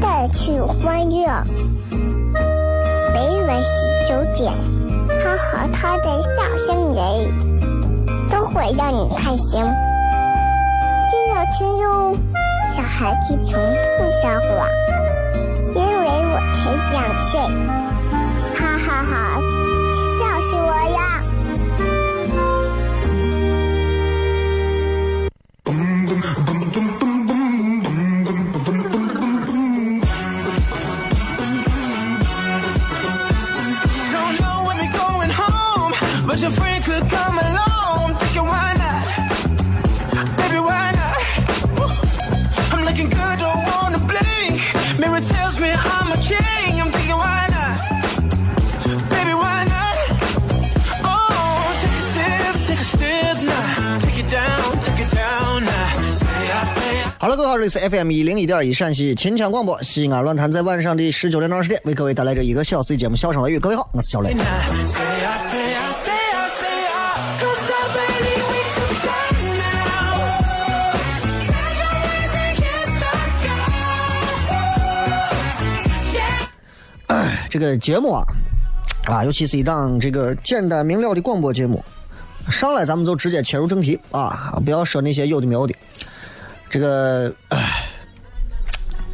带去欢乐。每晚十九点，他和他的笑声人，都会让你开心。记得听哟，小孩子从不撒谎，因为我才两岁。哈哈哈，friend could come along. Thinking why not? Baby, why not? Ooh, I'm looking good, don't wanna blink. Mirror tells me I'm a king. I'm thinking why not? Baby, why not? Oh, take a sip, take a sip now. Take it down, take it down now. Say I say I. 好了，各位好，这里是 FM 一零一点一陕西秦腔广播西安论坛，在晚上的十九点到二十点为各位带来这一个小时的节目《笑声雷雨》。各位好，我是小雷。这个节目啊，啊，尤其是一档这个简单明了的广播节目，上来咱们就直接切入正题啊，不要说那些有的没有的。这个，唉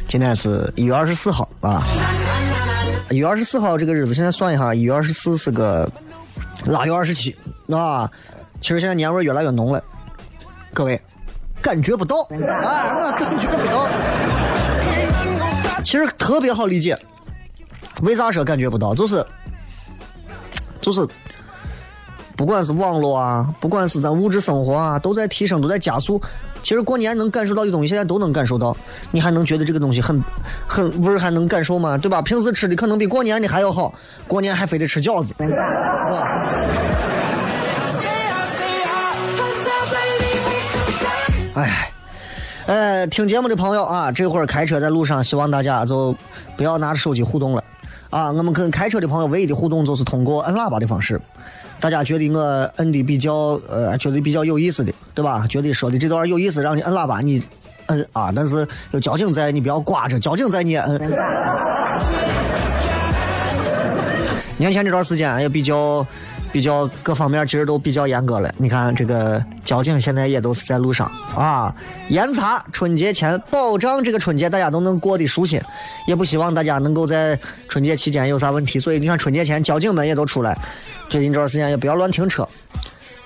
今天是一月二十四号啊，一月二十四号这个日子，现在算一下，一月二十四是个腊月二十七啊。其实现在年味越来越浓了，各位感觉不到，哎，我感觉不到。其实特别好理解，为啥说感觉不到？就是就是，不管是网络啊，不管是咱物质生活啊，都在提升，都在加速。其实过年能感受到的东西，现在都能感受到。你还能觉得这个东西很很味儿，还能感受吗？对吧？平时吃的可能比过年的还要好，过年还非得吃饺子. 哎，呃，听节目的朋友啊，这会儿开车在路上，希望大家就不要拿着手机互动了啊。我们跟开车的朋友唯一的互动就是通过摁喇叭的方式。大家觉得我摁的比较呃，觉得比较有意思的，对吧？觉得说的这段有意思，让你摁喇叭，你摁啊。但是有交警在，你不要挂着，交警在你也摁。年前这段时间也比较比较各方面其实都比较严格了。你看这个交警现在也都是在路上啊，严查春节前，保障这个春节大家都能过得舒心，也不希望大家能够在春节期间有啥问题。所以你看春节前交警们也都出来，最近这段时间也不要乱停车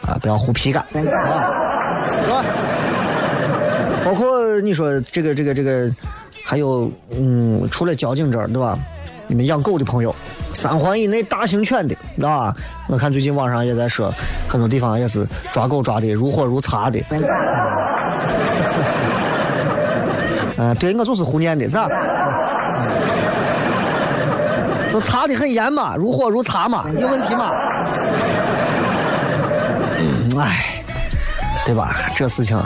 啊，不要胡皮干啊，对吧？包括你说这个这个这个，还有嗯，除了交警这儿对吧？你们养狗的朋友，三环以内大型犬的啊，我看最近网上也在说，很多地方也是抓狗抓的如火如茶的。嗯、对我就是胡念的，咋？都查的很严嘛，如火如茶嘛，有问题嘛？嗯，哎，对吧？这事情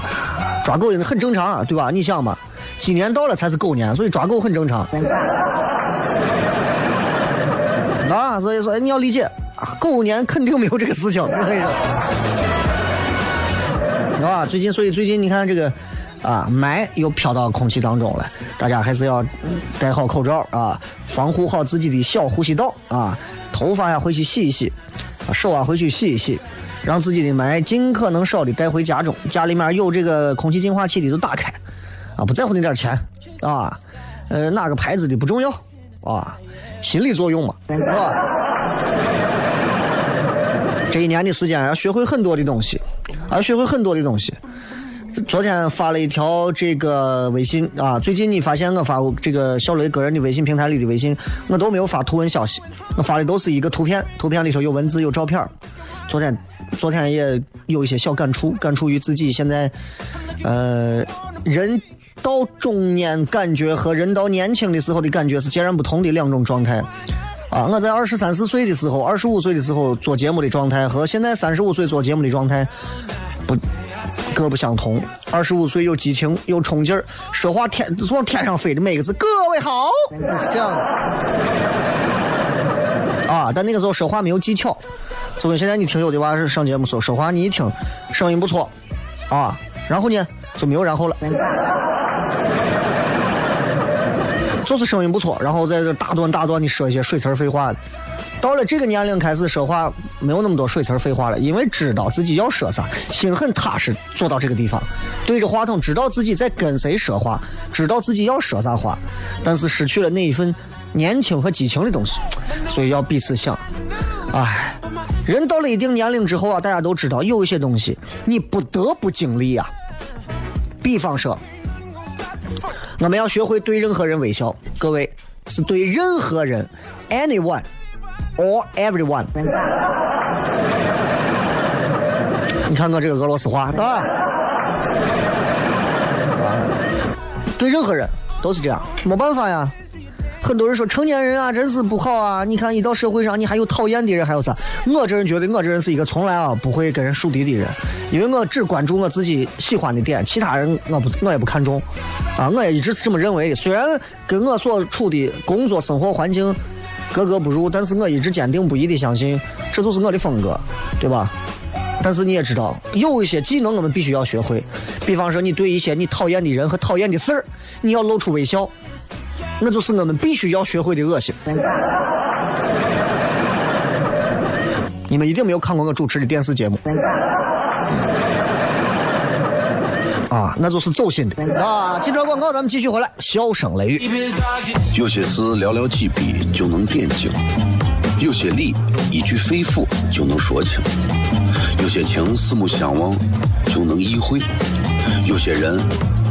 抓狗也很正常，对吧？你想嘛，今年到了才是狗年，所以抓狗很正常。啊，所以说你要理解，啊狗年肯定没有这个事情，我跟你说。啊，最近所以最近你看这个啊，霾又飘到空气当中了，大家还是要戴好口罩啊，防护好自己的小呼吸道啊，头发呀回去洗一洗，手啊回去洗一洗，让自己的霾尽可能少的带回家中，家里面有这个空气净化器的就打开，啊，不在乎那点钱啊，呃，哪个牌子的不重要啊，心理作用嘛，是吧？这一年的时间要学会很多的东西，要学会很多的东西。昨天发了一条这个微信啊，最近你发现我发这个小雷个人的微信平台里的微信，我都没有发图文消息，我发的都是一个图片，图片里头有文字有照片。昨天昨天也有一些小感触，感触于自己现在，呃，人到中年感觉和人到年轻的时候的感觉是截然不同的两种状态。啊，我在二十三四岁的时候，二十五岁的时候做节目的状态和现在三十五岁做节目的状态不。各不相同。二十五岁有激情，有冲劲儿，说话天往天上飞的每个字。各位好，是这样的。啊，但那个时候说话没有技巧，就跟现在你听有的娃上节目说说话，你一听声音不错，啊，然后呢就没有然后了，就是声音不错，然后在这大段大段的说一些水词废话的。到了这个年龄开始说话没有那么多水词废话了，因为知道自己要说啥，心很踏实，做到这个地方，对着话筒，知道自己在跟谁说话，知道自己要说啥话，但是失去了那一份年轻和激情的东西，所以要彼此想。唉，人到了一定年龄之后啊，大家都知道有一些东西你不得不经历啊。比方说，我们要学会对任何人微笑，各位是对任何人，anyone。Or everyone，你看我这个俄罗斯话，对吧？对任何人都是这样，没办法呀。很多人说成年人啊，真是不好啊。你看，一到社会上，你还有讨厌的人，还有啥？我这人觉得，我这人是一个从来啊不会跟人树敌的人，因为我只关注我自己喜欢的点，其他人我不我也不看重。啊，我也一直是这么认为的。虽然跟我所处的工作生活环境。格格不入，但是我一直坚定不移的相信，这就是我的风格，对吧？但是你也知道，有一些技能我们必须要学会，比方说你对一些你讨厌的人和讨厌的事儿，你要露出微笑，那就是我们必须要学会的恶心。你们一定没有看过我主持的电视节目。啊，那就是走心的啊！记者广告，咱们继续回来。笑声雷雨，有些事寥寥几笔就能点睛，有些理一句肺腑就能说清，有些情四目相望就能意会，有些人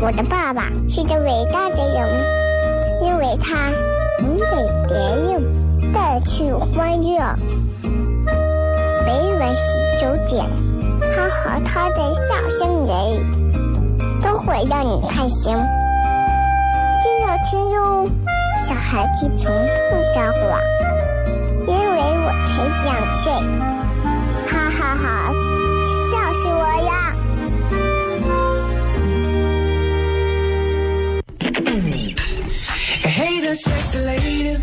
我的爸爸是个伟大的人，因为他能给别人。带去欢乐。每晚十九点，他和他的笑声人，都会让你开心。记得听哟，小孩子从不撒谎，因为我才想睡。哈哈哈，lady.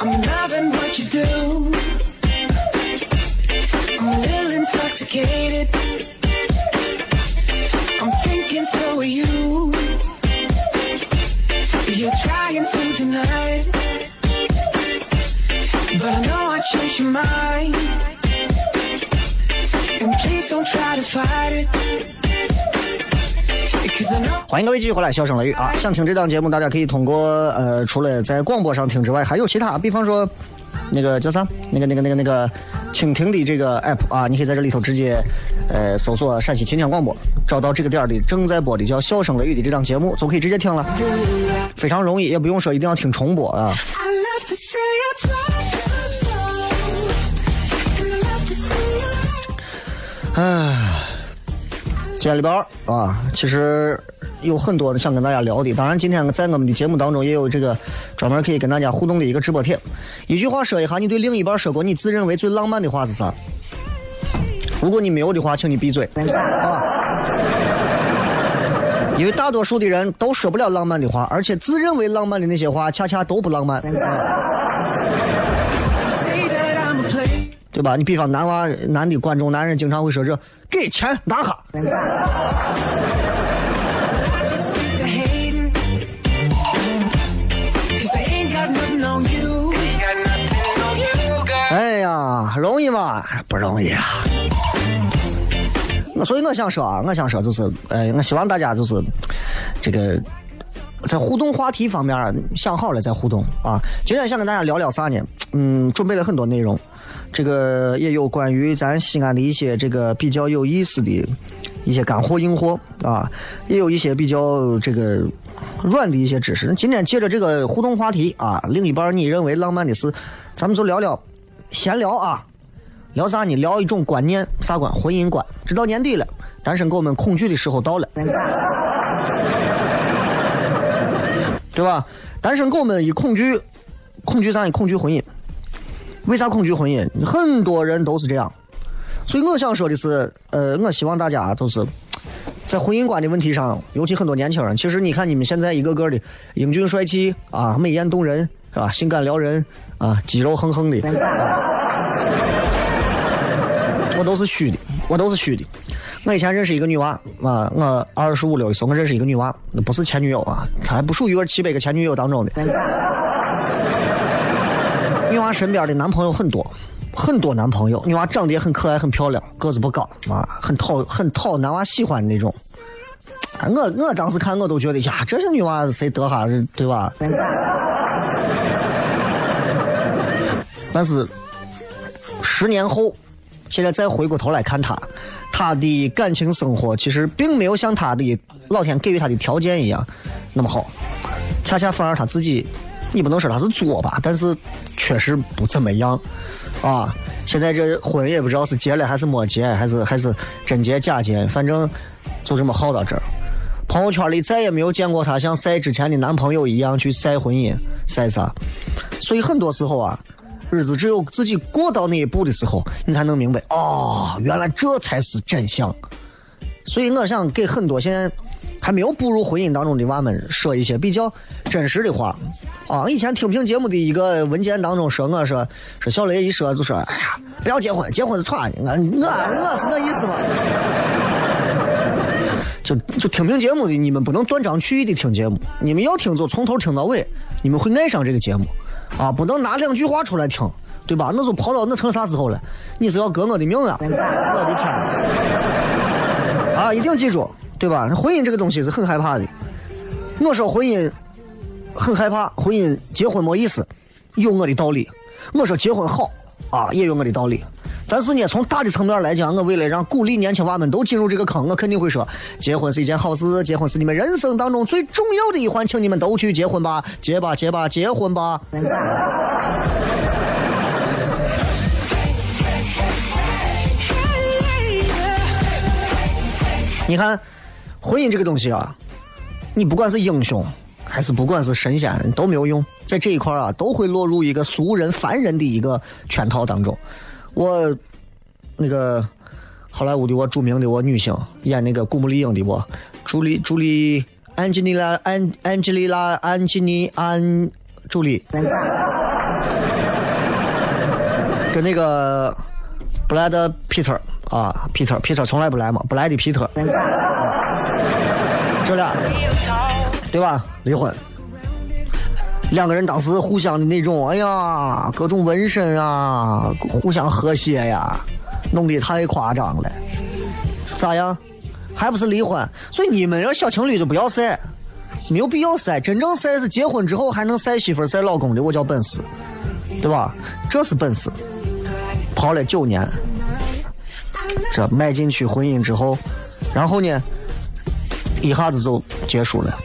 I'm loving what you do. I'm a little intoxicated. I'm thinking so are you. You're trying to deny it. But I know I changed your mind. And please don't try to fight it. 欢迎各位继续回来，笑声雷雨啊！想听这档节目，大家可以通过呃，除了在广播上听之外，还有其他，比方说那个叫啥，那个那个那个那个蜻蜓的这个 app 啊，你可以在这里头直接呃搜索陕西秦腔广播，找到这个点的正在播的叫笑声雷雨的这档节目，就可以直接听了，非常容易，也不用说一定要听重播啊。唉。今天里边啊，其实有很多的想跟大家聊的。当然，今天在我们的节目当中也有这个专门可以跟大家互动的一个直播贴。一句话说一下，你对另一半说过你自认为最浪漫的话是啥？如果你没有的话，请你闭嘴啊！因为大多数的人都说不了浪漫的话，而且自认为浪漫的那些话，恰恰都不浪漫，对吧？你比方男娃、男的观众、男人经常会说这给钱拿哈，I just think they're hating. Cause they ain't got nothing on you. Ain't got nothing on you, girl. 哎呀，容易吗？不容易啊。我所以我想说啊，我想说就是，呃，我希望大家就是这个在互动话题方面想好了再互动啊。今天想跟大家聊聊啥呢？嗯，准备了很多内容，这个也有关于咱西安的一些这个比较有意思的一些干货硬货啊，也有一些比较这个软的一些知识。今天借着这个互动话题啊，另一半你认为浪漫的事，咱们就聊聊闲聊啊。聊啥呢？聊一种观念，啥观？婚姻观。这到年底了，单身狗们恐惧的时候到了，对吧？单身狗们一恐惧，恐惧啥？恐惧婚姻。为啥恐惧婚姻？很多人都是这样。所以我想说的是，呃，我希望大家都是在婚姻观的问题上，尤其很多年轻人，其实你看你们现在一个个的英俊帅气啊，美艳动人，是吧？性感撩人啊，肌肉横横的。我都是虚的，我都是虚的。我以前认识一个女娃啊，我二十五六的时候，我认识一个女娃，那不是前女友啊，她还不属于我七百个前女友当中的。女娃身边的男朋友很多，很多男朋友。女娃长得也很可爱，很漂亮，个子不高啊，很讨很讨男娃喜欢的那种。啊我我当时看我都觉得呀，这些女娃谁得哈对吧？但是十年后，现在再回过头来看她，她的感情生活其实并没有像她的老天给予她的条件一样那么好，恰恰反而她自己，你不能说他是作吧，但是确实不怎么样啊。现在这婚也不知道是结了还是没结，还是还是真结假结，反正就这么耗到这儿。朋友圈里再也没有见过她像晒之前的男朋友一样去晒婚姻，晒啥。所以很多时候啊，日子只有自己过到那一步的时候，你才能明白哦，原来这才是真相。所以我想给很多现在还没有步入婚姻当中的娃们说一些比较真实的话啊。以前听评节目的一个文件当中说，我说说小雷一说就说，哎呀，不要结婚，结婚是闯的。我我我是那意思吗？就就听评节目的，你们不能断章取义的听节目，你们要听就从头听到尾，你们会爱上这个节目，啊，不能拿两句话出来听，对吧？那就跑到那成啥时候了？你是要革我的命啊！我的天！啊，一定记住，对吧？婚姻这个东西是很害怕的。我说婚姻很害怕，婚姻结婚没意思，有我的道理。我说结婚好啊，也有我的道理。但是呢，从大的层面来讲，我为了让鼓励年轻娃们都进入这个坑，我肯定会说，结婚是一件好事，结婚是你们人生当中最重要的一环，请你们都去结婚吧，结吧，结吧，结婚吧。你看，婚姻这个东西啊，你不管是英雄，还是不管是神仙，都没有用，在这一块啊，都会落入一个俗人、凡人的一个圈套当中。我那个好莱坞的我著名的我女星演那个古墓丽影的我，朱莉朱莉安吉丽拉安安吉丽拉安吉尼安朱莉，跟那个布莱德皮特啊皮特皮特从来不来嘛，不来的皮特，这俩对吧？离婚。两个人当时互相的那种，哎呀，各种纹身啊，互相和谐呀，弄得太夸张了。咋样？还不是离婚？所以你们这小情侣就不要晒，没有必要晒。真正晒是结婚之后还能晒媳妇、晒老公的，我叫本事，对吧？这是本事。跑了九年，这迈进去婚姻之后，然后呢，一下子就结束了。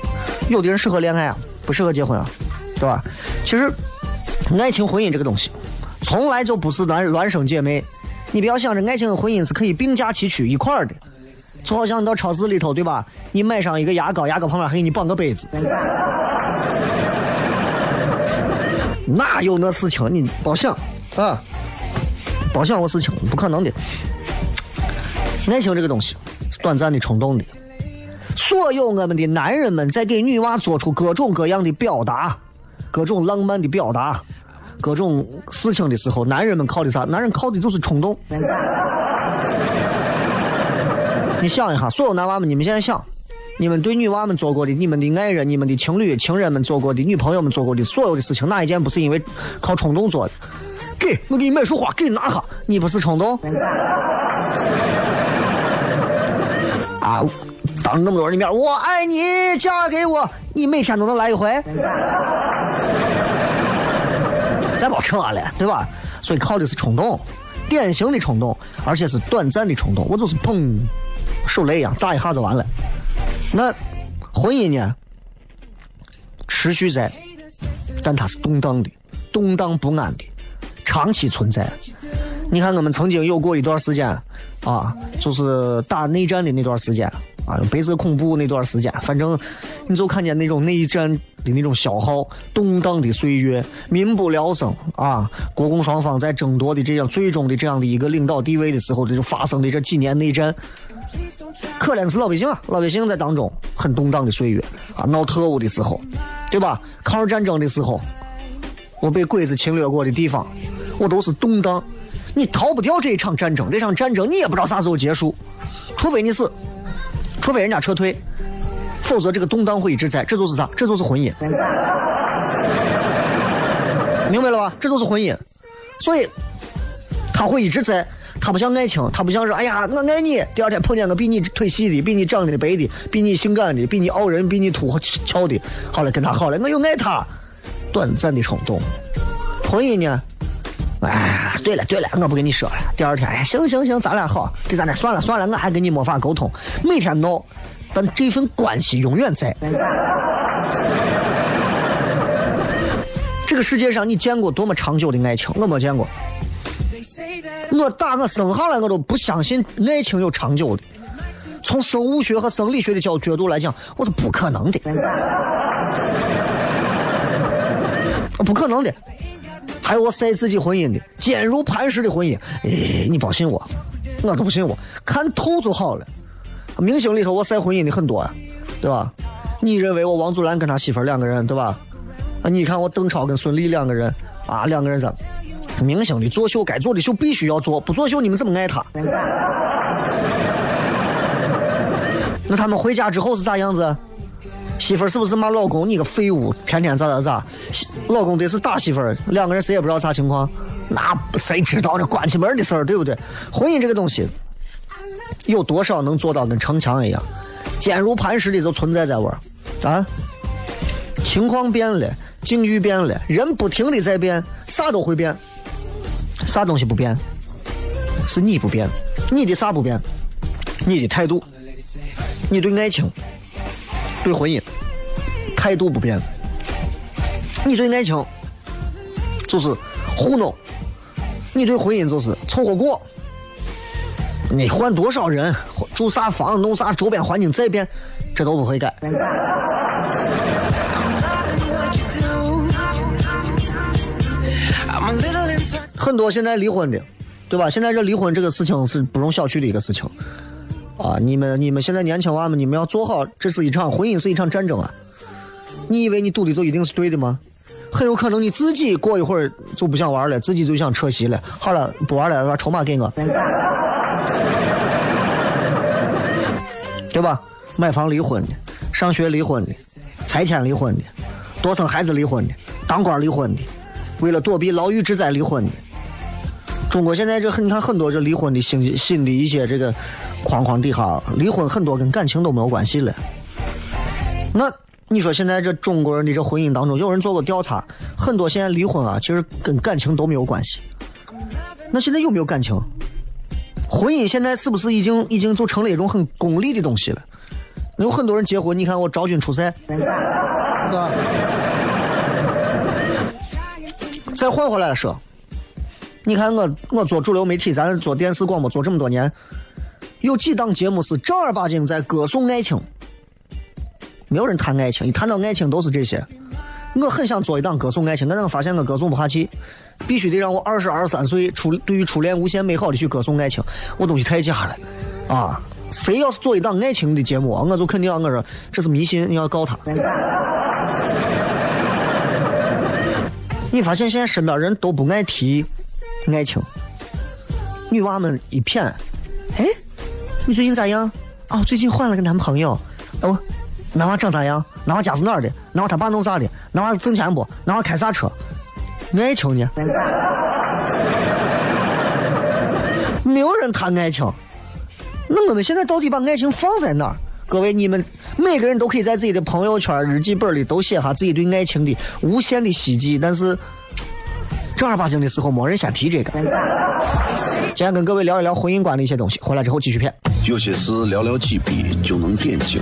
有的人适合恋爱啊，不适合结婚啊。对吧？其实，爱情婚姻这个东西，从来就不是孪孪生姐妹。你不要想着爱情和婚姻是可以并驾齐驱一块儿的，就好像你到超市里头，对吧？你买上一个牙膏，牙膏旁边还给你绑个杯子，哪有那事情？你别想啊，别想我事情，不可能的。爱情这个东西是短暂的、冲动的，所有我们的男人们在给女娃做出各种各样的表达，各种浪漫的表达，各种事情的时候，男人们靠的啥？男人靠的就是冲动。你想一下，所有男娃们，你们现在想，你们对女娃们做过的、你们的爱人、你们的情侣、情人们做过的、女朋友们做过的所有的事情，哪一件不是因为靠冲动做的？给我给你买束花，给你拿下，你不是冲动？啊！当着那么多人的面，我爱你，嫁给我，你每天都能来一回？再别扯了，对吧？所以靠的是冲动，典型的冲动，而且是短暂的冲动。我就是砰，手雷一样炸一下就完了。那婚姻呢？持续在，但它是动荡的，动荡不安的，长期存在。你看，我们曾经有过一段时间，啊，就是打内战的那段时间，啊，白色恐怖那段时间，反正你就看见那种内战的那种消耗，动荡的岁月，民不聊生啊，国共双方在争夺的这样最终的这样的一个领导地位的时候，这就发生的这几年内战。可怜的是老百姓啊，老百姓在当中很动荡的岁月啊，闹特务的时候，对吧？抗日战争的时候，我被鬼子侵略过的地方，我都是动荡。你逃不掉这一场战争，这场战争你也不知道啥时候结束，除非你死，除非人家撤退，否则这个动荡会一直在。这就是啥？这就是婚姻，明白了吧？这就是婚姻，所以他会一直在。他不像爱情，他不像是哎呀，我爱你。第二天碰见个比你腿细的、比你长得白的、比你性感的、比你傲人、比你秃俏的，好了，跟他好了，我又爱他，短暂的冲动。婚姻呢？哎，对了对了，我不跟你说了。第二天，哎，行行行，咱俩好，这咱俩算了算了，我还跟你没法沟通，每天闹，但这份关系永远在。这个世界上，你见过多么长久的爱情？我没见过。我打我生下来，我都不相信爱情有长久的。从生物学和生理学的角角度来讲，我是不可能的，不可能的。还有我晒自己婚姻的坚如磐石的婚姻，哎，你别信我，我都不信我，看透就好了。明星里头我晒婚姻的很多啊，对吧？你认为我王祖蓝跟他媳妇两个人，对吧？啊，你看我邓超跟孙俪两个人，啊，两个人怎？明星的作秀该做的秀必须要做，不作秀你们怎么爱他？那他们回家之后是咋样子？媳妇儿是不是骂老公？你个废物，天天咋咋咋？老公得是打媳妇儿，两个人谁也不知道啥情况，那谁知道这关起门的事儿，对不对？婚姻这个东西，有多少能做到跟城墙一样，坚如磐石的就存在在玩啊？情况变了，境遇变了，人不停的在变，啥都会变，啥东西不变？是你不变，你的啥不变？你的态度，你对爱情。对婚姻态度不变，你对爱情就是糊弄，你对婚姻就是凑合过。你换多少人，住啥房，弄啥周边环境再变，这都不会改。很多现在离婚的，对吧？现在这离婚这个事情是不容小觑的一个事情。啊！你们你们现在年轻娃们，你们要做好，这是一场婚姻，是一场战争啊！你以为你赌的就一定是对的吗？很有可能你自己过一会儿就不想玩了，自己就想撤席了。好了，不玩了，把筹码给我，对吧？买房离婚的，上学离婚的，拆迁离婚的，多生孩子离婚的，当官离婚的，为了躲避牢狱之灾离婚的。中国现在这很，你看很多这离婚的新新的一些这个。框框底下离婚很多跟感情都没有关系了。那你说现在这中国人的这婚姻当中，有人做过调查，很多现在离婚啊，其实跟感情都没有关系。那现在有没有感情？婚姻现在是不是已经已经就成了一种很功利的东西了？有很多人结婚，你看我昭君出塞，再换回来说，你看我我做主流媒体，咱做电视广播做这么多年。有几档节目是正儿八经在歌颂爱情，没有人谈爱情，一谈到爱情都是这些。我很想做一档歌颂爱情，但是我发现我歌颂不下去，必须得让我二十二三岁初对于初恋无限美好的去歌颂爱情，我东西太假了啊！谁要是做一档爱情的节目，我就肯定要我说这是迷信，你要告他。你发现现在身边人都不爱提爱情，女娃们一片，哎，你最近咋样？哦，最近换了个男朋友。哦，男娃长咋样？男娃家是哪儿的？男娃他爸弄啥的？男娃挣钱不？男娃开啥车？爱情呢？没有人谈爱情。那我们现在到底把爱情放在哪儿？各位，你们每个人都可以在自己的朋友圈、日记本里都写下自己对爱情的无限的希冀，但是正儿八经的时候，没人先提这个。今天跟各位聊一聊婚姻观的一些东西，回来之后继续骗。有些事寥寥几笔就能点睛，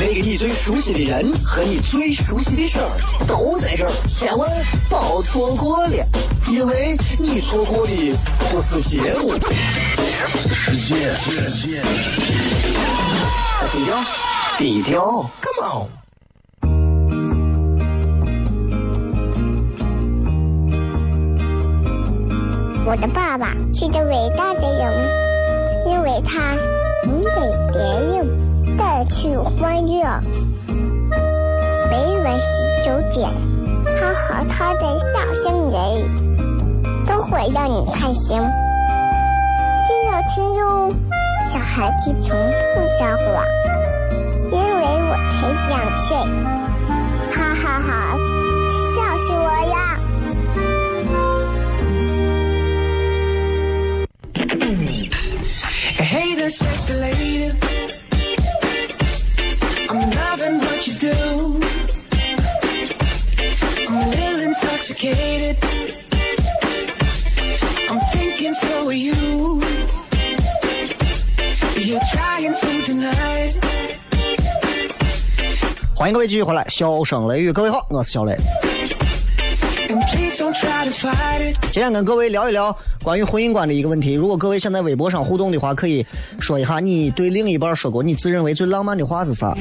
那个你最熟悉的人和你最熟悉的事儿都在这儿，千万别错过了，因为你错过的不是节目，世界。低调，低调，Come on。我的爸爸是个伟大的人，因为他能给别人带去欢乐。每晚十九点，他和他的笑声人，都会让你开心。记得听哟，小孩子从不撒谎，因为我才两岁。哈哈哈，笑死我呀！Hey the sexy lady. I'm loving what you do. I'm a little intoxicated. I'm thinking so are you. You're trying to deny it. 欢迎各位继续回来，笑声雷雨，各位好，我是小雷。今天跟各位聊一聊关于婚姻观的一个问题。如果各位想在微博上互动的话，可以说一下你对另一半说过你自认为最浪漫的话是啥？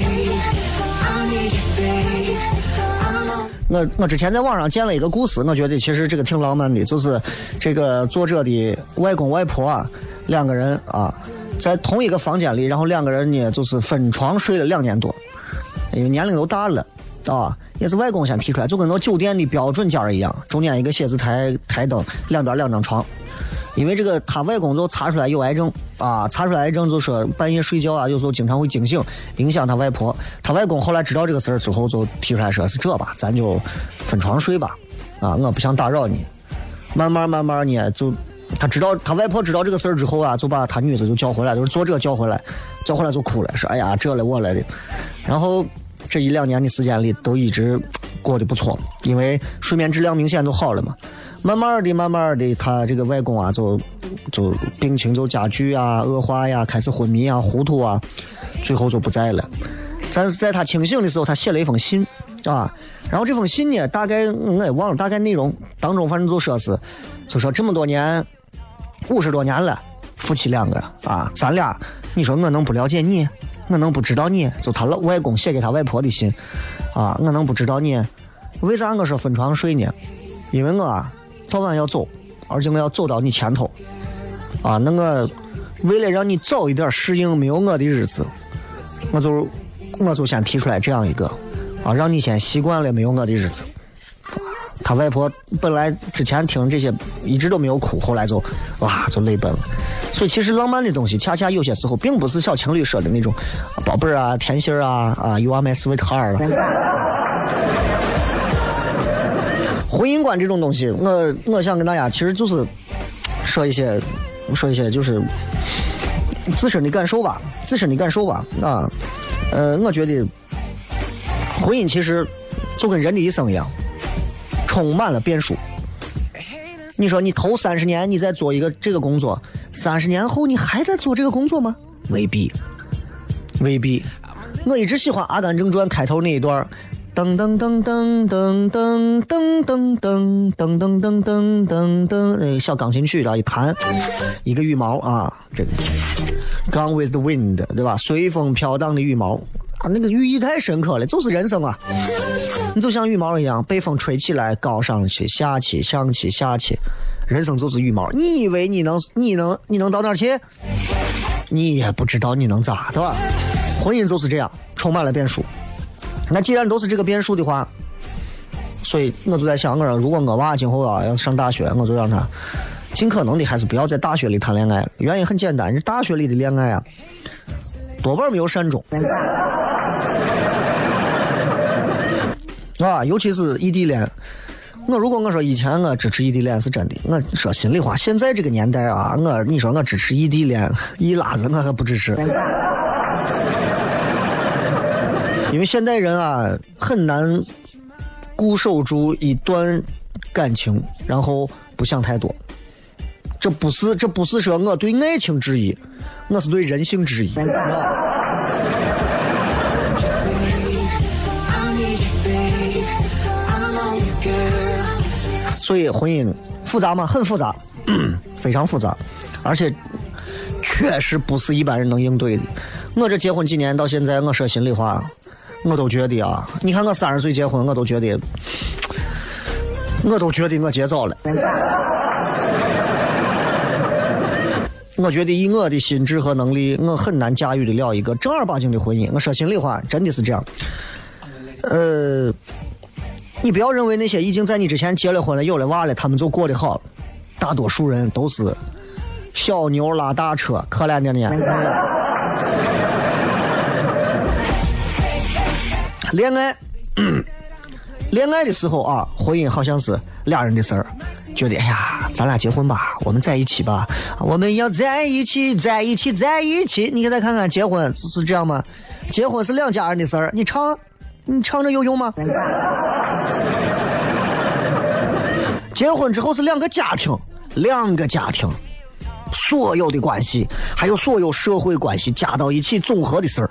我我之前在网上见了一个故事，我觉得其实这个挺浪漫的，就是这个作者的外公外婆啊，两个人啊，在同一个房间里，然后两个人呢就是分床睡了两年多，因为年龄都大了啊，也是外公先提出来，就跟那酒店的标准间一样，中间一个写字台台灯，两边两张床。因为这个他外公就查出来有癌症啊，查出来癌症就说半夜睡觉啊，有时候经常会惊醒，影响他外婆。他外公后来知道这个事儿之后，就提出来说是这吧，咱就分床睡吧，啊，我不想打扰你。慢慢慢慢呢，就他知道他外婆知道这个事儿之后啊，就把他女子就叫回来，就是作者叫回来，叫回来就哭了，说哎呀这了我了的。然后这一两年的时间里，都一直过得不错，因为睡眠质量明显都好了嘛。慢慢的，慢慢的，他这个外公啊，就就病情就加剧啊，恶化呀，开始昏迷啊，糊涂啊，最后就不在了。但是在他清醒的时候，他写了一封信啊，然后这封信呢，大概我也忘了大概内容当中，反正就说是，就说这么多年，五十多年了，夫妻两个啊，咱俩，你说我能不了解你？我能不知道你？就他老外公写给他外婆的信啊，我能不知道你？为啥我说分床睡呢？因为我啊，早晚要走，而且我要走到你前头啊，那我为了让你早一点适应没有我的日子，我就我就先提出来这样一个啊，让你先习惯了没有我的日子。他外婆本来之前听这些一直都没有哭，后来就哇就泪奔了。所以其实浪漫的东西，恰恰有些时候并不是小情侣说的那种宝贝儿啊、甜心儿啊啊，You are my sweetheart 了婚姻观这种东西，我我想跟大家其实就是说一些说一些就是自身的感受吧，自身的感受吧啊，呃，我觉得婚姻其实就跟人的一生一样，充满了变数。你说你头三十年你在做一个这个工作，三十年后你还在做这个工作吗？未必，未必。我一直喜欢《阿甘正传》开头那一段儿噔噔噔噔噔噔噔噔噔噔噔噔噔噔噔，那小钢琴曲然后一弹，一个羽毛啊，这个 Gone with the wind，对吧？随风飘荡的羽毛，啊那个寓意太深刻了，就是人生啊！你就像羽毛一样，被风吹起来，高上去，下去，上去，下去，人生就是羽毛。你以为你能，你能，你能到哪儿去？你也不知道你能咋，对吧？婚姻就是这样，充满了变数。那既然都是这个变数的话，所以我就在想，我说如果我娃今后啊要是上大学，我就让他尽可能的还是不要在大学里谈恋爱。原因很简单，这大学里的恋爱啊，多半没有善终。啊，尤其是异地恋。我如果我说以前我支持异地恋是真的，我说心里话，现在这个年代啊，我你说我支持异地恋，一拉子我可不支持。因为现代人啊很难固守住一段感情，然后不想太多。这不是这不是说我对爱情质疑，我是对人性质疑。所以婚姻复杂吗？很复杂，非常复杂，而且确实不是一般人能应对的。我这结婚几年到现在，我说心里话，我都觉得啊，你看我三十岁结婚，我都觉得，我都觉得我结早了。我觉得以我的心智和能力，我很难驾驭得了一个正儿八经的婚姻。我说心里话，真的是这样。呃，你不要认为那些已经在你之前结了婚了、有了娃了，他们就过得好。大多数人都是小牛拉大车，可怜的呢。恋爱，恋爱的时候啊，婚姻好像是俩人的事儿。觉得哎呀，咱俩结婚吧，我们在一起吧，我们要在一起，在一起，在一起。你再看看，结婚是这样吗？结婚是两家人的事儿，你唱，你唱着有用吗？结婚之后是两个家庭，两个家庭，所有的关系，还有所有社会关系加到一起综合的事儿。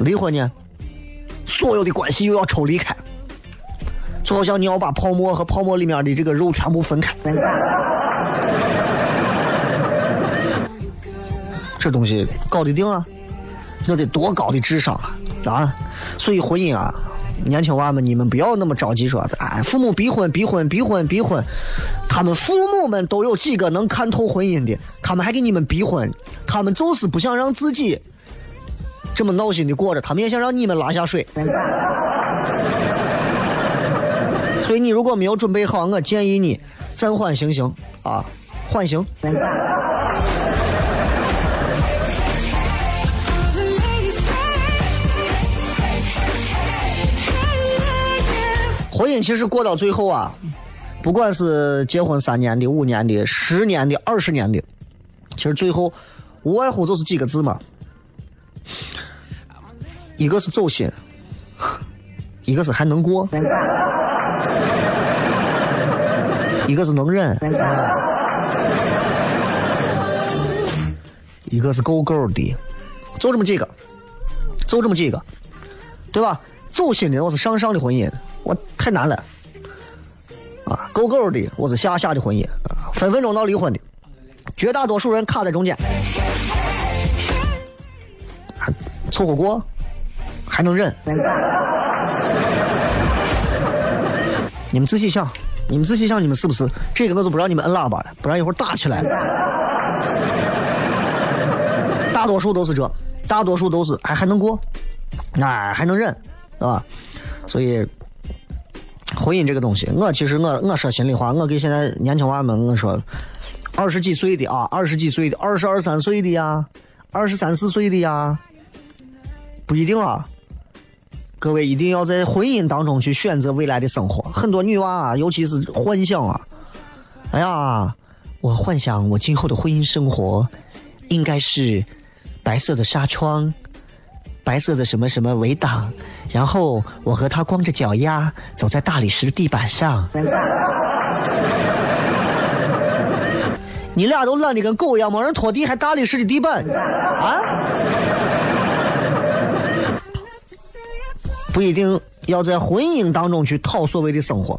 离婚呢，所有的关系又要抽离开。就好像你要把泡沫和泡沫里面的这个肉全部分开，这东西搞得定啊？那得多高的智商啊！啊！所以婚姻啊，年轻娃们，你们不要那么着急说，哎，父母逼婚、逼婚、逼婚、逼婚。他们父母们都有几个能看透婚姻的？他们还给你们逼婚，他们就是不想让自己这么闹心的过着，他们也想让你们拉下水。所以你如果没有准备好，我建议你暂缓行刑啊，缓刑。婚姻其实过到最后啊，不管是结婚三年的、五年的、十年的、二十年的，其实最后无外乎就是几个字嘛，一个是走心，一个是还能过。一个是能忍，一个是够够的，就这么几个，就这么几个，对吧？走心的我是上上的婚姻，太难了啊！够够的我是下下的婚姻，分分钟闹离婚的，绝大多数人卡在中间，凑合过，还能忍。你们仔细想。你们仔细想，你们是不是这个？我就不让你们摁喇叭了，不然一会儿打起来了。大多数都是这，大多数都是还还能过，哎，还能忍，是吧？所以，婚姻这个东西，我其实我我说心里话，我给现在年轻娃们我说，二十几岁的啊，二十几岁的，二十二三岁的呀，二十三四岁的呀，不一定啊。各位一定要在婚姻当中去选择未来的生活。很多女娃啊，尤其是幻想啊，哎呀，我幻想我今后的婚姻生活应该是白色的纱窗，白色的什么什么围挡，然后我和他光着脚丫走在大理石地板上。你俩都懒得跟狗一样，没人拖地还大理石的地板啊？不一定要在婚姻当中去讨所谓的生活。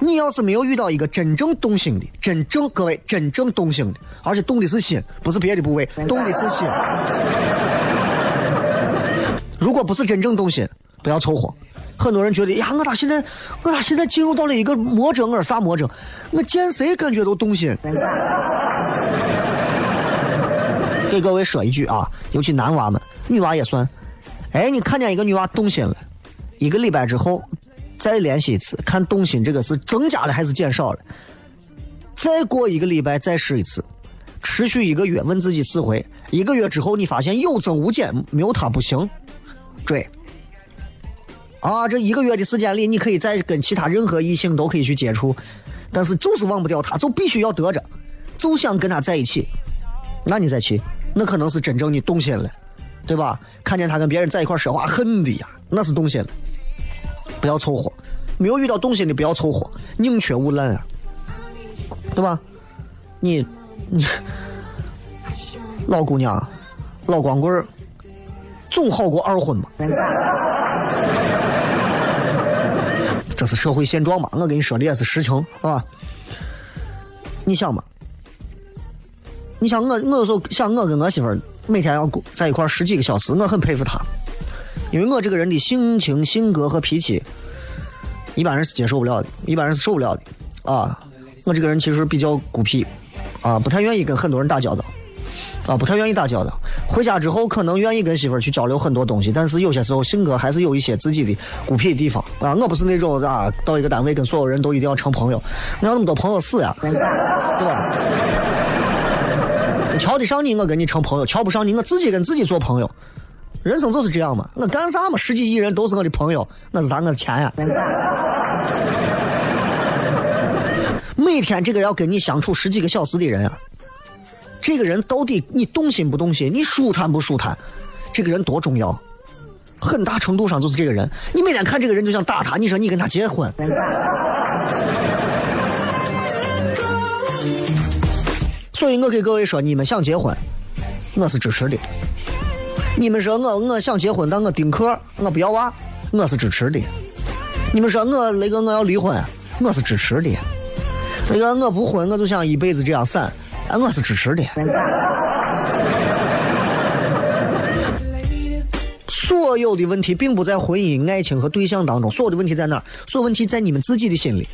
你要是没有遇到一个真正动心的，真正各位真正动心的，而且动的是心，不是别的部位，动的是心。如果不是真正动心，不要凑合。很多人觉得呀，我咋现在我咋现在进入到了一个魔怔？我是啥魔怔？我见谁感觉都动心。给各位说一句啊，尤其男娃们，女娃也算。哎，你看见一个女娃动心了，一个礼拜之后再联系一次，看动心这个是增加了还是减少了。再过一个礼拜再试一次，持续一个月，问自己四回。一个月之后你发现有增无减，没有他不行，追。啊，这一个月的时间里，你可以再跟其他任何异性都可以去接触，但是就是忘不掉他，就必须要得着，就想跟他在一起。那你再去，那可能是真正的动心了，对吧？看见他跟别人在一块说话，恨的呀，那是动心了。不要凑合，没有遇到动心的不要凑合，宁缺毋滥啊，对吧？你你老姑娘、老光棍儿，总好过二婚吧？这是社会现状嘛？我跟你说的也是实情，啊。你想嘛？你想我，我有时候想我跟我媳妇儿每天要在一块十几个小时，我很佩服她，因为我这个人的性情、性格和脾气，一般人是接受不了的，一般人是受不了的啊。我这个人其实比较孤僻啊，不太愿意跟很多人打交道啊，不太愿意打交道。回家之后可能愿意跟媳妇儿去交流很多东西，但是有些时候性格还是有一些自己的孤僻的地方啊。我不是那种啊，到一个单位跟所有人都一定要成朋友，我要那么多朋友死呀，对吧？瞧得上你，我跟你成朋友；瞧不上你，我自己跟自己做朋友。人生就是这样嘛，我干啥嘛？十几亿人都是我的朋友，那是咱？我的钱呀！每天这个要跟你相处十几个小时的人啊，这个人到底你动心不动心？你舒坦不舒坦？这个人多重要？很大程度上就是这个人。你每天看这个人就想打他，你说你跟他结婚？所以我给各位说，你们想结婚，我是支持的。你们说我我想结婚，但我丁克，我不要娃，我是支持的。你们说我那个我要离婚，我是支持的。那个我不婚，我就想一辈子这样散，我是支持的。所有的问题并不在婚姻、爱情和对象当中，所有的问题在哪儿？所有问题在你们自己的心里。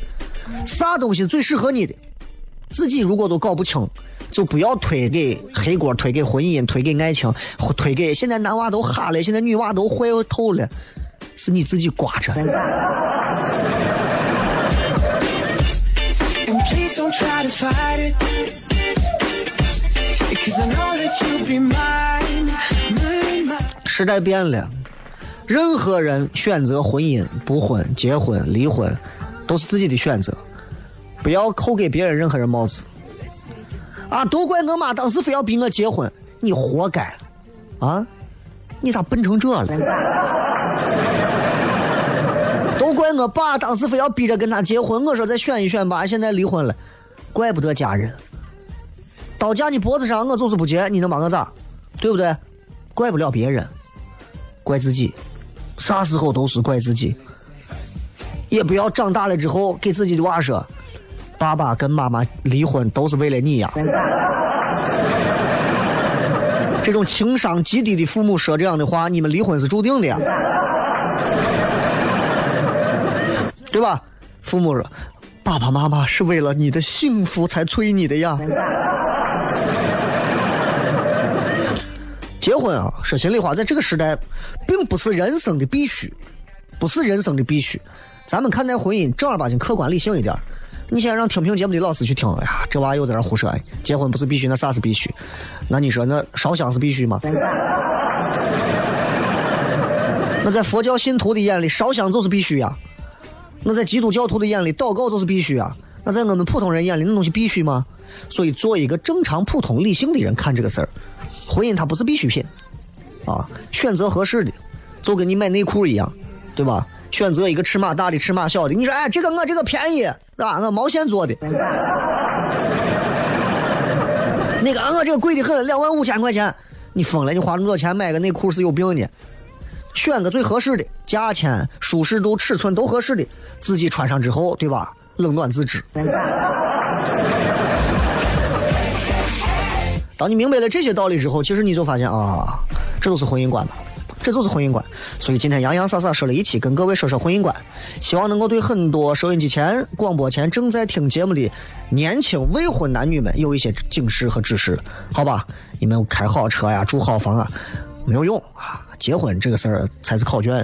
啥东西最适合你的？自己如果都搞不清，就不要推给黑锅，推给婚姻，推给爱情，推给现在男娃都哈了，现在女娃都坏透了，是你自己刮着。时代变了，任何人选择婚姻、不婚、结婚、离婚，都是自己的选择，不要扣给别人任何人帽子。啊，都怪我妈当时非要逼我结婚，你活该！啊，你咋笨成这了？都怪我爸当时非要逼着跟他结婚，我说再选一选吧，现在离婚了，怪不得家人。刀架你脖子上，我就是不接，你能把我咋？对不对？怪不了别人，怪自己，啥时候都是怪自己。也不要长大了之后给自己的娃说，爸爸跟妈妈离婚都是为了你呀。这种情商极低的父母说这样的话，你们离婚是注定的呀，对吧？父母说，爸爸妈妈是为了你的幸福才催你的呀。结婚啊，说心里话，在这个时代，并不是人生的必须，不是人生的必须。咱们看待婚姻正儿八经、客观理性一点。你现在让听评节目的老师去听，哎呀，这娃又在那胡说。结婚不是必须，那啥是必须？那你说，那烧香是必须吗？那在佛教信徒的眼里，烧香就是必须呀。那在基督教徒的眼里，祷告就是必须啊。那在我们普通人眼里，那东西必须吗？所以，做一个正常、普通、理性的人看这个事儿，婚姻它不是必需品啊。选择合适的，就跟你买内裤一样，对吧？选择一个尺码大的、尺码小的。你说，哎，这个我这个便宜，对吧？我毛线做的。那个我这个贵的很，两万五千块钱，你疯了？你花那么多钱买个内裤是有病的。选个最合适的，价钱、舒适度、尺寸都合适的，自己穿上之后，对吧？冷暖自知。当你明白了这些道理之后，其实你就发现啊，这都是婚姻观嘛，这就是婚姻观。所以今天洋洋洒洒说了一期，跟各位说说婚姻观，希望能够对很多收音机前、广播前正在听节目的年轻未婚男女们有一些警示和指示，好吧？你们开好车呀，住好房啊，没有用啊，结婚这个事儿才是考卷。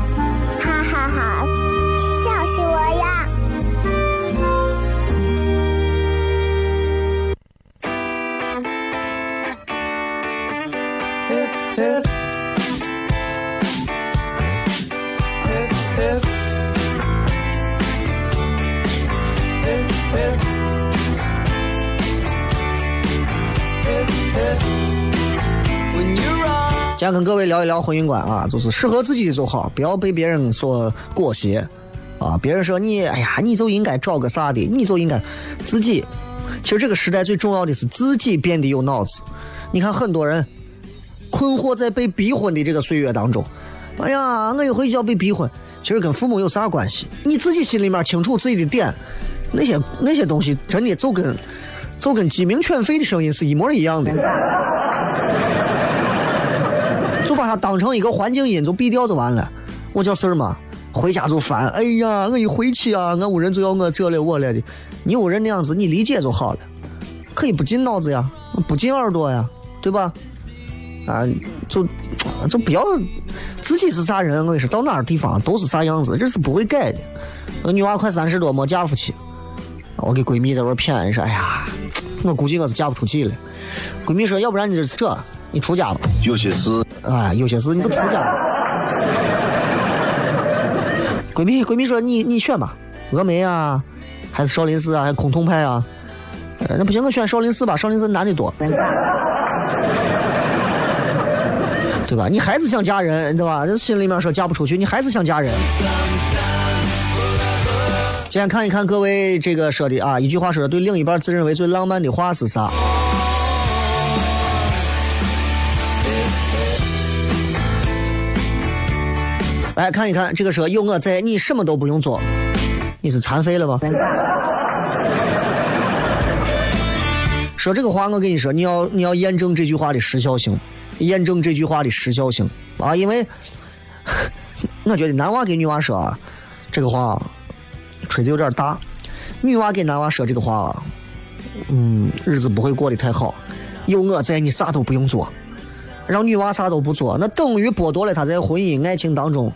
今天跟各位聊一聊婚姻观啊，就是适合自己的就好，不要被别人所裹挟啊。别人说你，哎呀，你就应该找个啥的，你就应该自己。其实这个时代最重要的是自己变得有脑子。你看很多人困惑在被逼婚的这个岁月当中，哎呀，我一回就要被逼婚，其实跟父母有啥关系？你自己心里面清楚自己的点，那些那些东西真的就跟就跟鸡鸣犬吠的声音是一模一样的。把它当成一个环境音，就毙掉就完了。我叫事儿嘛，回家就烦。哎呀，我一回去啊，俺屋人就要我这了我了的。你屋人那样子，你理解就好了，可以不进脑子呀，不进耳朵呀，对吧？啊，就就不要自己是啥人，我跟你说，到哪儿地方都是啥样子，这是不会改的。我女娃快三十多，没嫁出去，我给闺蜜在这谝，说，哎呀，我估计我是嫁不出去了。闺蜜说，要不然你这这，你出家吧。有些事哎，有些事你都出家了。闺蜜，闺蜜说你你选吧，峨眉啊，还是少林寺啊，还是崆峒派啊？呃，那不行，我选少林寺吧，少林寺男的多，对吧？你还是想嫁人，对吧？这心里面说嫁不出去，你还是想嫁人。今天看一看各位这个说的啊，一句话说的对另一半自认为最浪漫的话是啥？来看一看，这个说有我在，你什么都不用做，你是残废了吗？说这个话，我跟你说，你要你要验证这句话的时效性，验证这句话的时效性啊，因为 我觉得男娃给女娃说啊，这个话吹的有点大，女娃给男娃说这个话啊，嗯，日子不会过得太好，有我在，你啥都不用做。让女娃啥都不做，那等于剥夺了她在婚姻爱情当中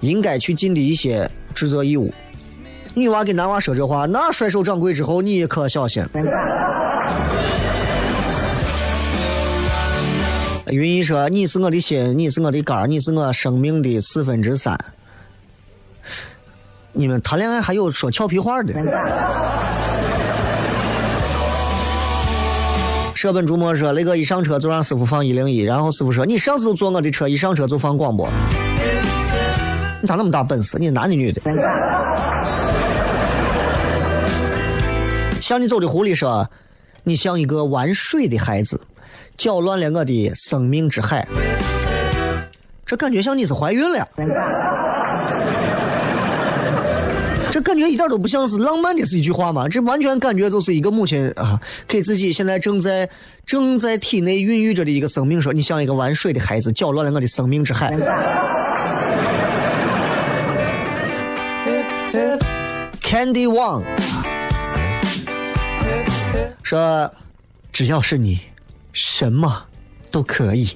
应该去尽的一些职责义务。女娃给男娃说这话，那甩手掌柜之后，你可小心。云姨说：“你是我的心，你是我的肝，你是我生命的四分之三。”你们谈恋爱还有说俏皮话的？舍本逐末说，雷哥一上车就让师傅放一零一，然后师傅说：“你上次坐我的车，一上车就放广播，你咋那么大本事？你男的女的？”向你走的狐狸说：“你像一个玩水的孩子，搅乱了我的生命之海。”这感觉像你是怀孕了。感觉一点都不像是浪漫的是一句话嘛？这完全感觉就是一个母亲啊，给自己现在正在正在体内孕育着的一个生命说：“你像一个玩水的孩子，搅乱了我的生命之海。” Candy Wang 说：“只要是你，什么都可以。”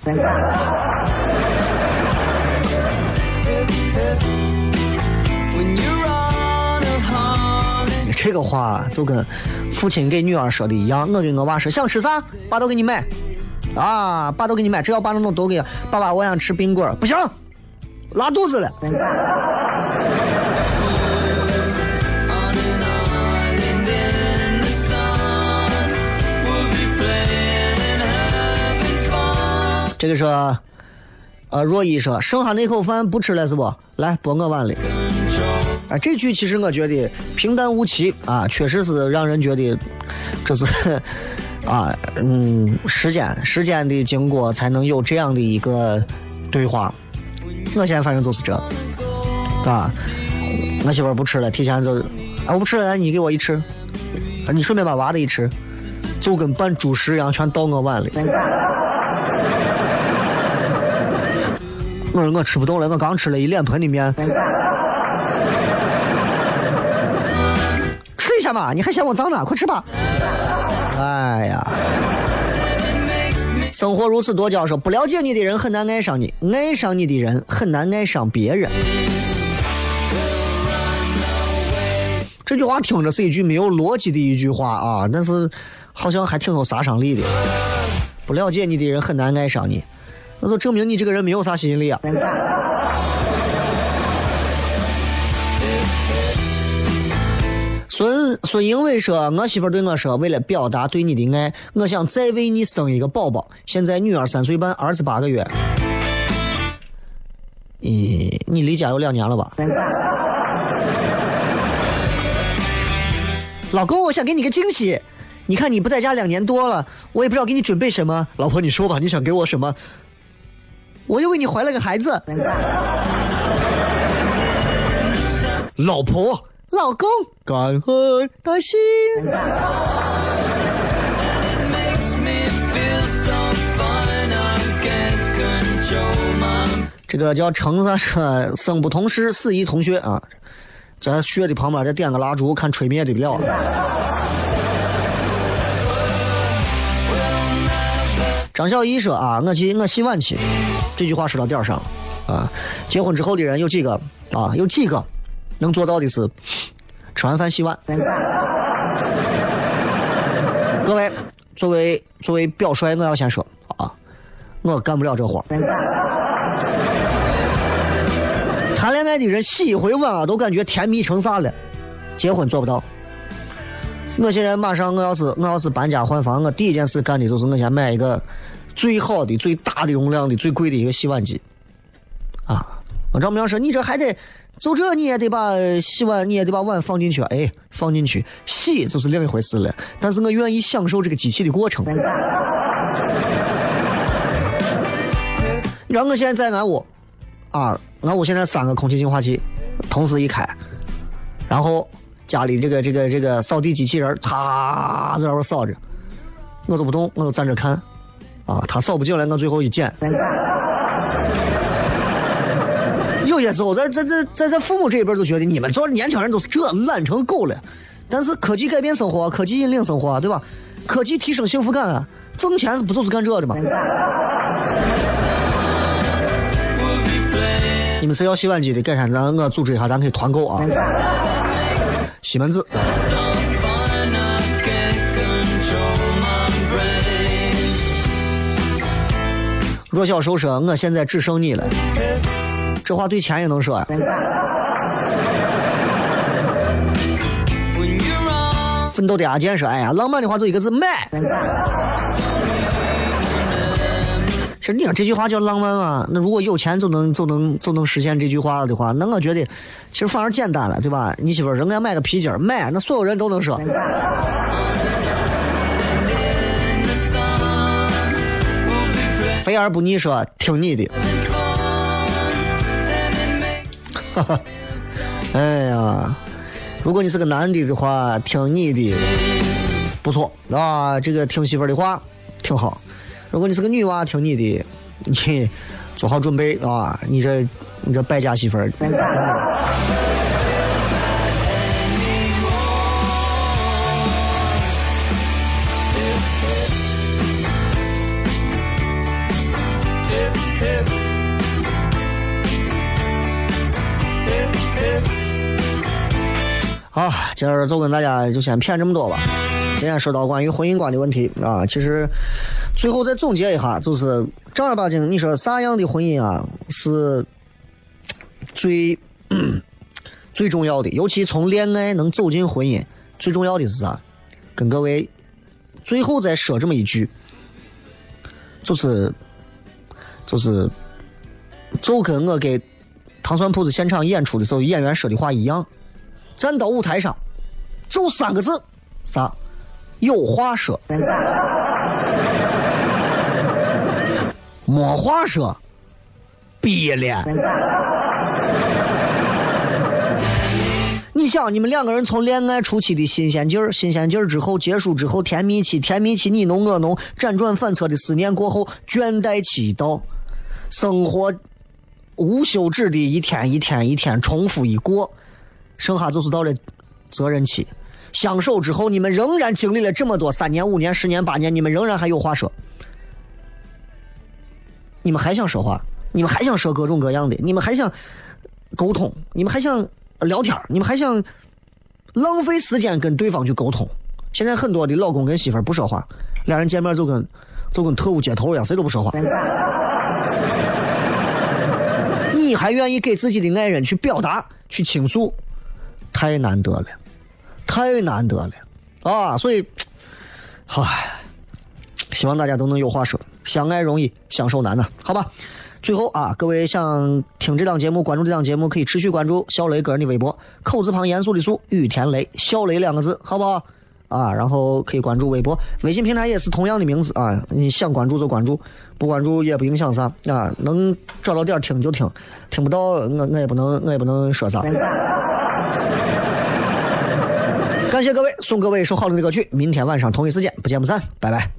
这个话就跟父亲给女儿说的一样，我给我娃说想吃啥，爸都给你买，啊，爸都给你买，只要爸能弄都给，爸爸我想吃冰棍，不行，拉肚子了。这个说，呃，若依说，剩下那口饭不吃了是不？来拨我碗里。啊，这句其实我觉得平淡无奇啊，确实是让人觉得这是啊，嗯，时间时间的经过才能有这样的一个对话。我现在反正就是这，啊，我媳妇不吃了，提前就，啊，我不吃了，你给我一吃，你顺便把娃的一吃，就跟拌猪食一样，全倒我碗里。我说我吃不动了，我刚吃了一脸盆的面。下嘛，你还嫌我脏呢？快吃吧。哎呀，生活如此多娇，说不了解你的人很难爱上你，爱上你的人很难爱上别人。这句话听着是一句没有逻辑的一句话啊，但是好像还挺有杀伤力的。不了解你的人很难爱上你，那就证明你这个人没有啥吸引力啊。孙孙英伟说：“我媳妇对我说，为了表达对你的爱，我想再为你生一个宝宝。现在女儿三岁半，儿子八个月。你你离家有两年了吧？老公，我想给你个惊喜。你看你不在家两年多了，我也不知道给你准备什么。老婆，你说吧，你想给我什么？我又为你怀了个孩子。老婆。”老公，感恩的心。这个叫橙子说生不同时，死亦同穴啊！在穴的旁边再点个蜡烛，看吹灭的了。张小艺说啊，我去我洗碗去。这句话说到点儿上啊！结婚之后的人有几个啊？有几个？能做到的是吃完饭洗碗。各位，作为作为表率，我要先说啊，我干不了这活。谈恋爱的人洗一回碗啊，都感觉甜蜜成啥了。结婚做不到。我现在马上，我要是我要是搬家换房，我第一件事干的就是我先买一个最好的、最大的容量的、最贵的一个洗碗机。啊，我丈母娘说，你这还得。就这你也得把洗碗，你也得把碗放进去，哎，放进去洗就是另一回事了。但是我愿意享受这个机器的过程。你知道我现在在俺屋，啊，俺屋现在三个空气净化器同时一开，然后家里这个这个这个扫地机器人嚓在那扫着，我都不动，我都站着看，啊，他扫不进来，我最后一捡。有些时候，在在在在在父母这一辈都觉得你们做年轻人都是这懒成狗了。但是科技改变生活，科技引领生活，对吧？科技提升幸福感啊！挣钱不就是干这的吗？你们是要洗碗机的，改天咱我组织一下，咱可以团购啊。西门子。弱小受说，我现在只剩你了。这话对钱也能说呀。奋斗的阿健说：“哎呀，浪漫的话就一个字买。”其实你说这句话叫浪漫吗？那如果有钱就能就能就能实现这句话的话，那我觉得其实反而简单了，对吧？你媳妇人家买个皮筋儿买，那所有人都能说。肥而不腻说：“听你的。”哈哈，哎呀，如果你是个男的的话，听你的不错啊，这个听媳妇的话挺好。如果你是个女娃，听你的，你做好准备啊，你这你这败家媳妇儿。好，今儿就跟大家就先谝这么多吧。今天说到关于婚姻观的问题啊，其实最后再总结一下，就是正儿八经，你说啥样的婚姻啊是最最重要的，尤其从恋爱能走进婚姻，最重要的是啥？跟各位最后再说这么一句，就是就是就跟我给糖蒜铺子现场演出的时候演员说的话一样，站到舞台上就三个字，啥？有话说。没话说，逼了。你想，你们两个人从恋爱初期的新鲜劲儿，新鲜劲儿之后结束之后，甜蜜期，甜蜜期你侬我侬，辗转反侧的思念过后，倦怠期一到，生活无休止的一天一天一天重复一过，剩下就是到了责任期。相守之后，你们仍然经历了这么多，三年、五年、十年、八年，你们仍然还有话说。你们还想说话？你们还想说各种各样的？你们还想沟通？你们还想聊天？你们还想浪费时间跟对方去沟通？现在很多的老公跟媳妇不说话，两人见面就跟就跟特务接头一样，谁都不说话。你还愿意给自己的爱人去表达、去倾诉？太难得了，太难得了啊！所以，唉，希望大家都能有话说。相爱容易，相守难呐，好吧。最后啊，各位想听这档节目、关注这档节目，可以持续关注小雷个人的微博，口字旁严肃的肃，雨田雷，小雷两个字，好不好？啊，然后可以关注微博、微信平台也是同样的名字啊。你想关注就关注，不关注也不影响啥啊。能找到点听就听，听不到我我也不能我也不能说啥。感谢各位，送各位一首好听的歌曲，明天晚上同一时间不见不散，拜拜。